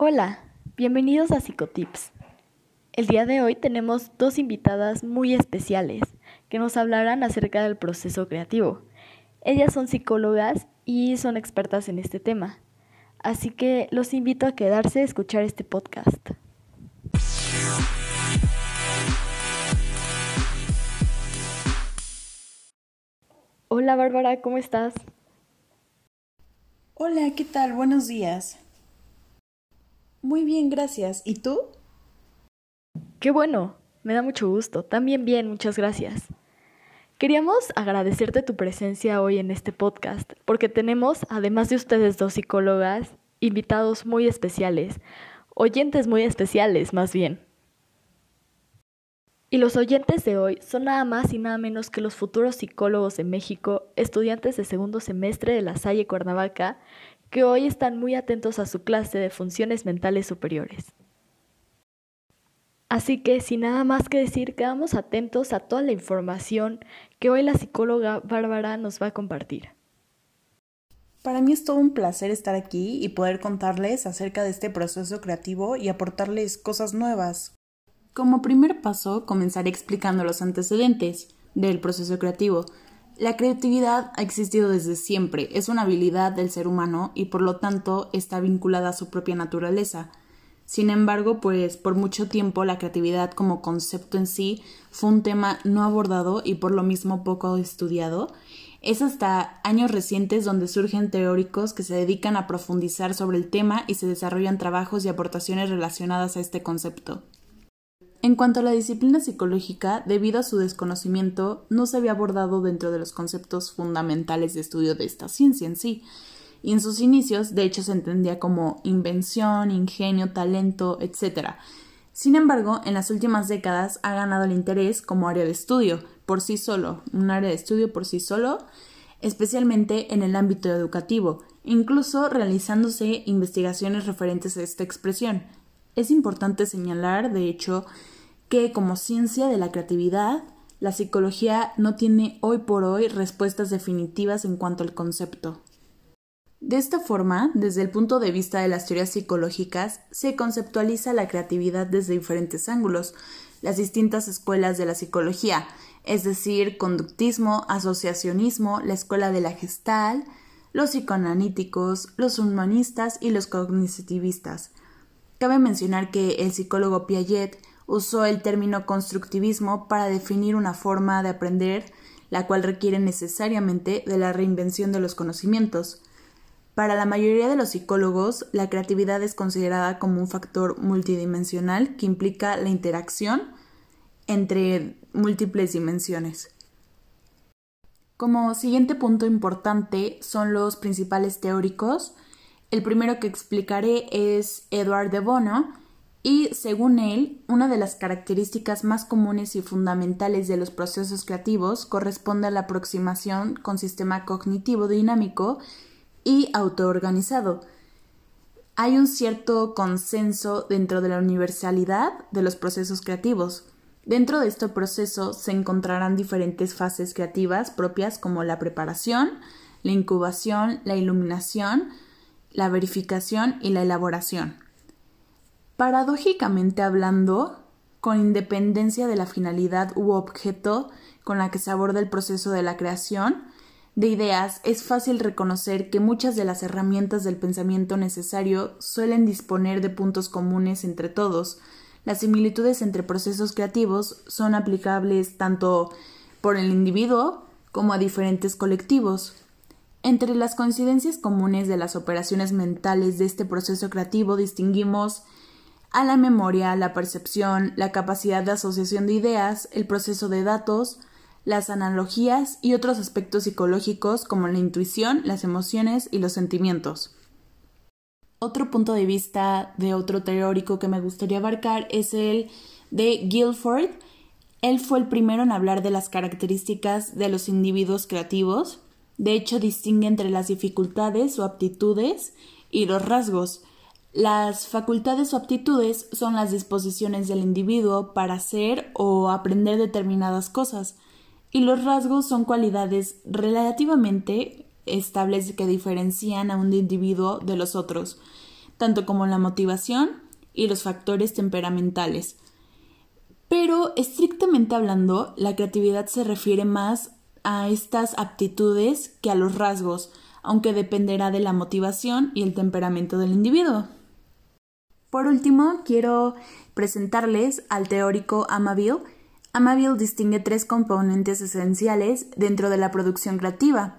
Hola, bienvenidos a Psicotips. El día de hoy tenemos dos invitadas muy especiales que nos hablarán acerca del proceso creativo. Ellas son psicólogas y son expertas en este tema, así que los invito a quedarse a escuchar este podcast. Hola Bárbara, ¿cómo estás? Hola, ¿qué tal? Buenos días. Muy bien, gracias. ¿Y tú? Qué bueno, me da mucho gusto. También bien, muchas gracias. Queríamos agradecerte tu presencia hoy en este podcast, porque tenemos, además de ustedes dos psicólogas, invitados muy especiales, oyentes muy especiales más bien. Y los oyentes de hoy son nada más y nada menos que los futuros psicólogos de México, estudiantes de segundo semestre de la Salle Cuernavaca, que hoy están muy atentos a su clase de funciones mentales superiores. Así que sin nada más que decir, quedamos atentos a toda la información que hoy la psicóloga Bárbara nos va a compartir. Para mí es todo un placer estar aquí y poder contarles acerca de este proceso creativo y aportarles cosas nuevas. Como primer paso, comenzaré explicando los antecedentes del proceso creativo, la creatividad ha existido desde siempre, es una habilidad del ser humano y por lo tanto está vinculada a su propia naturaleza. Sin embargo, pues por mucho tiempo la creatividad como concepto en sí fue un tema no abordado y por lo mismo poco estudiado. Es hasta años recientes donde surgen teóricos que se dedican a profundizar sobre el tema y se desarrollan trabajos y aportaciones relacionadas a este concepto. En cuanto a la disciplina psicológica, debido a su desconocimiento, no se había abordado dentro de los conceptos fundamentales de estudio de esta ciencia en sí, y en sus inicios, de hecho, se entendía como invención, ingenio, talento, etc. Sin embargo, en las últimas décadas ha ganado el interés como área de estudio, por sí solo, un área de estudio por sí solo, especialmente en el ámbito educativo, incluso realizándose investigaciones referentes a esta expresión, es importante señalar, de hecho, que como ciencia de la creatividad, la psicología no tiene hoy por hoy respuestas definitivas en cuanto al concepto. De esta forma, desde el punto de vista de las teorías psicológicas, se conceptualiza la creatividad desde diferentes ángulos, las distintas escuelas de la psicología, es decir, conductismo, asociacionismo, la escuela de la gestal, los psicoanalíticos, los humanistas y los cognitivistas. Cabe mencionar que el psicólogo Piaget usó el término constructivismo para definir una forma de aprender la cual requiere necesariamente de la reinvención de los conocimientos. Para la mayoría de los psicólogos, la creatividad es considerada como un factor multidimensional que implica la interacción entre múltiples dimensiones. Como siguiente punto importante son los principales teóricos, el primero que explicaré es Edward de Bono, y según él, una de las características más comunes y fundamentales de los procesos creativos corresponde a la aproximación con sistema cognitivo dinámico y autoorganizado. Hay un cierto consenso dentro de la universalidad de los procesos creativos. Dentro de este proceso se encontrarán diferentes fases creativas propias como la preparación, la incubación, la iluminación, la verificación y la elaboración. Paradójicamente hablando, con independencia de la finalidad u objeto con la que se aborda el proceso de la creación de ideas, es fácil reconocer que muchas de las herramientas del pensamiento necesario suelen disponer de puntos comunes entre todos. Las similitudes entre procesos creativos son aplicables tanto por el individuo como a diferentes colectivos. Entre las coincidencias comunes de las operaciones mentales de este proceso creativo distinguimos a la memoria, la percepción, la capacidad de asociación de ideas, el proceso de datos, las analogías y otros aspectos psicológicos como la intuición, las emociones y los sentimientos. Otro punto de vista de otro teórico que me gustaría abarcar es el de Guilford. Él fue el primero en hablar de las características de los individuos creativos de hecho, distingue entre las dificultades o aptitudes y los rasgos. Las facultades o aptitudes son las disposiciones del individuo para hacer o aprender determinadas cosas, y los rasgos son cualidades relativamente estables que diferencian a un individuo de los otros. tanto como la motivación y los factores temperamentales. Pero estrictamente hablando, la creatividad se refiere más a estas aptitudes que a los rasgos, aunque dependerá de la motivación y el temperamento del individuo. Por último, quiero presentarles al teórico Amaville. Amaville distingue tres componentes esenciales dentro de la producción creativa,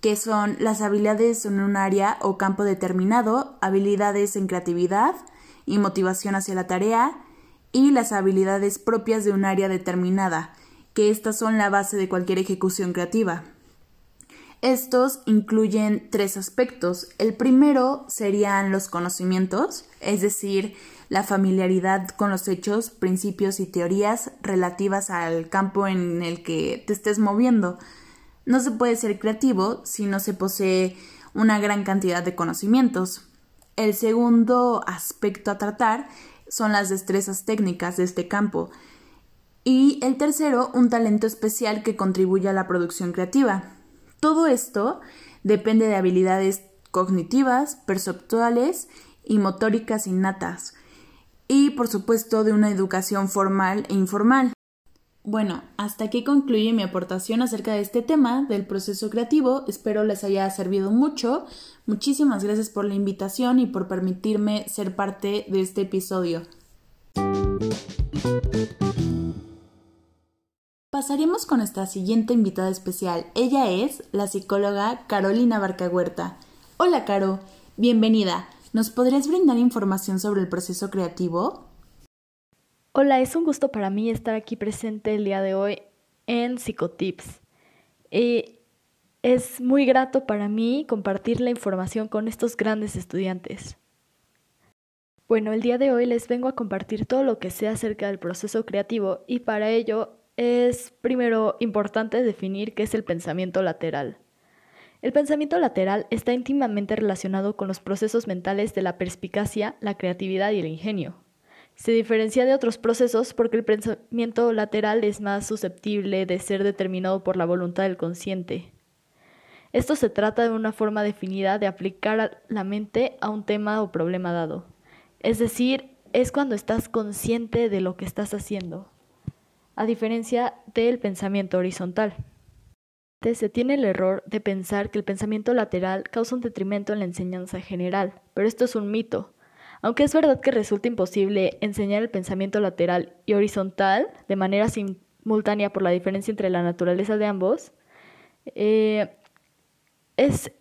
que son las habilidades en un área o campo determinado, habilidades en creatividad y motivación hacia la tarea, y las habilidades propias de un área determinada, que estas son la base de cualquier ejecución creativa. Estos incluyen tres aspectos. El primero serían los conocimientos, es decir, la familiaridad con los hechos, principios y teorías relativas al campo en el que te estés moviendo. No se puede ser creativo si no se posee una gran cantidad de conocimientos. El segundo aspecto a tratar son las destrezas técnicas de este campo. Y el tercero, un talento especial que contribuye a la producción creativa. Todo esto depende de habilidades cognitivas, perceptuales y motóricas innatas, y por supuesto de una educación formal e informal. Bueno, hasta aquí concluye mi aportación acerca de este tema del proceso creativo. Espero les haya servido mucho. Muchísimas gracias por la invitación y por permitirme ser parte de este episodio. Pasaremos con nuestra siguiente invitada especial. Ella es la psicóloga Carolina Barcahuerta. Hola, Caro. Bienvenida. ¿Nos podrías brindar información sobre el proceso creativo? Hola, es un gusto para mí estar aquí presente el día de hoy en Psicotips. Eh, es muy grato para mí compartir la información con estos grandes estudiantes. Bueno, el día de hoy les vengo a compartir todo lo que sé acerca del proceso creativo y para ello es primero importante definir qué es el pensamiento lateral. El pensamiento lateral está íntimamente relacionado con los procesos mentales de la perspicacia, la creatividad y el ingenio. Se diferencia de otros procesos porque el pensamiento lateral es más susceptible de ser determinado por la voluntad del consciente. Esto se trata de una forma definida de aplicar la mente a un tema o problema dado. Es decir, es cuando estás consciente de lo que estás haciendo a diferencia del pensamiento horizontal. Se tiene el error de pensar que el pensamiento lateral causa un detrimento en la enseñanza general, pero esto es un mito. Aunque es verdad que resulta imposible enseñar el pensamiento lateral y horizontal de manera simultánea por la diferencia entre la naturaleza de ambos, eh, es,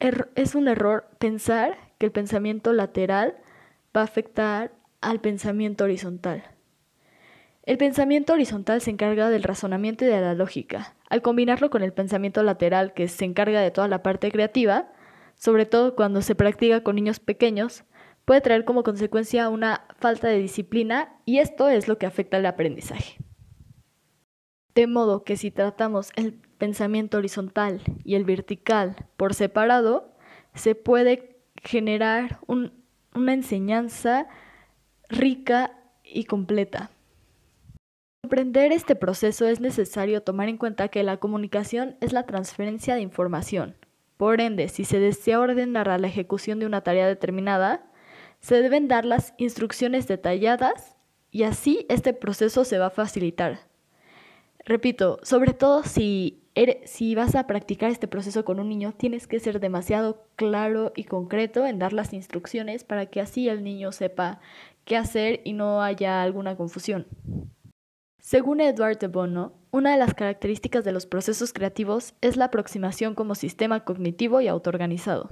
es un error pensar que el pensamiento lateral va a afectar al pensamiento horizontal. El pensamiento horizontal se encarga del razonamiento y de la lógica. Al combinarlo con el pensamiento lateral, que se encarga de toda la parte creativa, sobre todo cuando se practica con niños pequeños, puede traer como consecuencia una falta de disciplina y esto es lo que afecta al aprendizaje. De modo que si tratamos el pensamiento horizontal y el vertical por separado, se puede generar una enseñanza rica y completa comprender este proceso es necesario tomar en cuenta que la comunicación es la transferencia de información. Por ende, si se desea ordenar la ejecución de una tarea determinada, se deben dar las instrucciones detalladas y así este proceso se va a facilitar. Repito, sobre todo si, si vas a practicar este proceso con un niño, tienes que ser demasiado claro y concreto en dar las instrucciones para que así el niño sepa qué hacer y no haya alguna confusión. Según Edward de Bono, una de las características de los procesos creativos es la aproximación como sistema cognitivo y autoorganizado.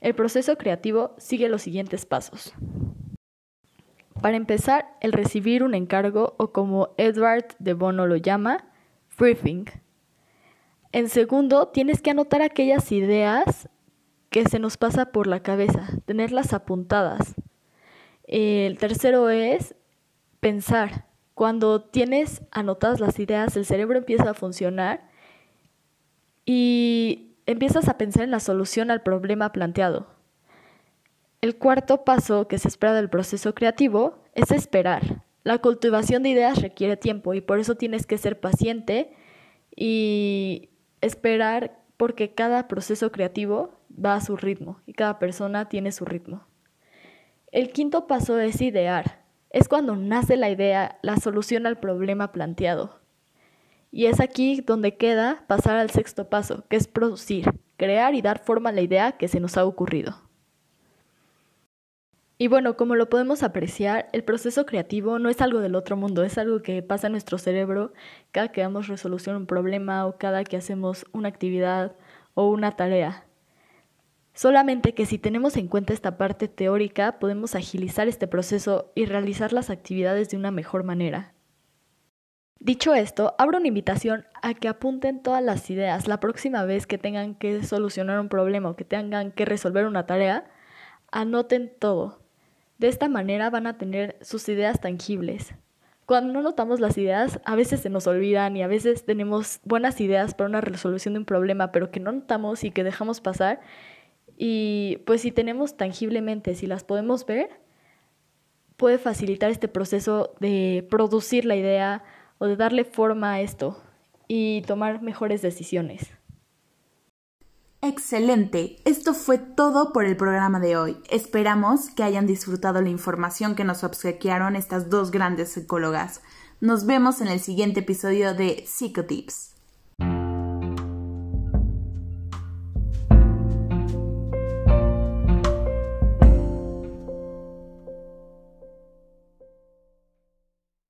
El proceso creativo sigue los siguientes pasos. Para empezar, el recibir un encargo o como Edward de Bono lo llama, briefing. En segundo, tienes que anotar aquellas ideas que se nos pasa por la cabeza, tenerlas apuntadas. El tercero es pensar, cuando tienes anotadas las ideas, el cerebro empieza a funcionar y empiezas a pensar en la solución al problema planteado. El cuarto paso que se espera del proceso creativo es esperar. La cultivación de ideas requiere tiempo y por eso tienes que ser paciente y esperar porque cada proceso creativo va a su ritmo y cada persona tiene su ritmo. El quinto paso es idear. Es cuando nace la idea, la solución al problema planteado. Y es aquí donde queda pasar al sexto paso, que es producir, crear y dar forma a la idea que se nos ha ocurrido. Y bueno, como lo podemos apreciar, el proceso creativo no es algo del otro mundo, es algo que pasa en nuestro cerebro cada que damos resolución a un problema o cada que hacemos una actividad o una tarea. Solamente que si tenemos en cuenta esta parte teórica, podemos agilizar este proceso y realizar las actividades de una mejor manera. Dicho esto, abro una invitación a que apunten todas las ideas la próxima vez que tengan que solucionar un problema o que tengan que resolver una tarea, anoten todo. De esta manera van a tener sus ideas tangibles. Cuando no notamos las ideas, a veces se nos olvidan y a veces tenemos buenas ideas para una resolución de un problema, pero que no notamos y que dejamos pasar. Y pues si tenemos tangiblemente, si las podemos ver, puede facilitar este proceso de producir la idea o de darle forma a esto y tomar mejores decisiones. Excelente. Esto fue todo por el programa de hoy. Esperamos que hayan disfrutado la información que nos obsequiaron estas dos grandes psicólogas. Nos vemos en el siguiente episodio de Psicotips.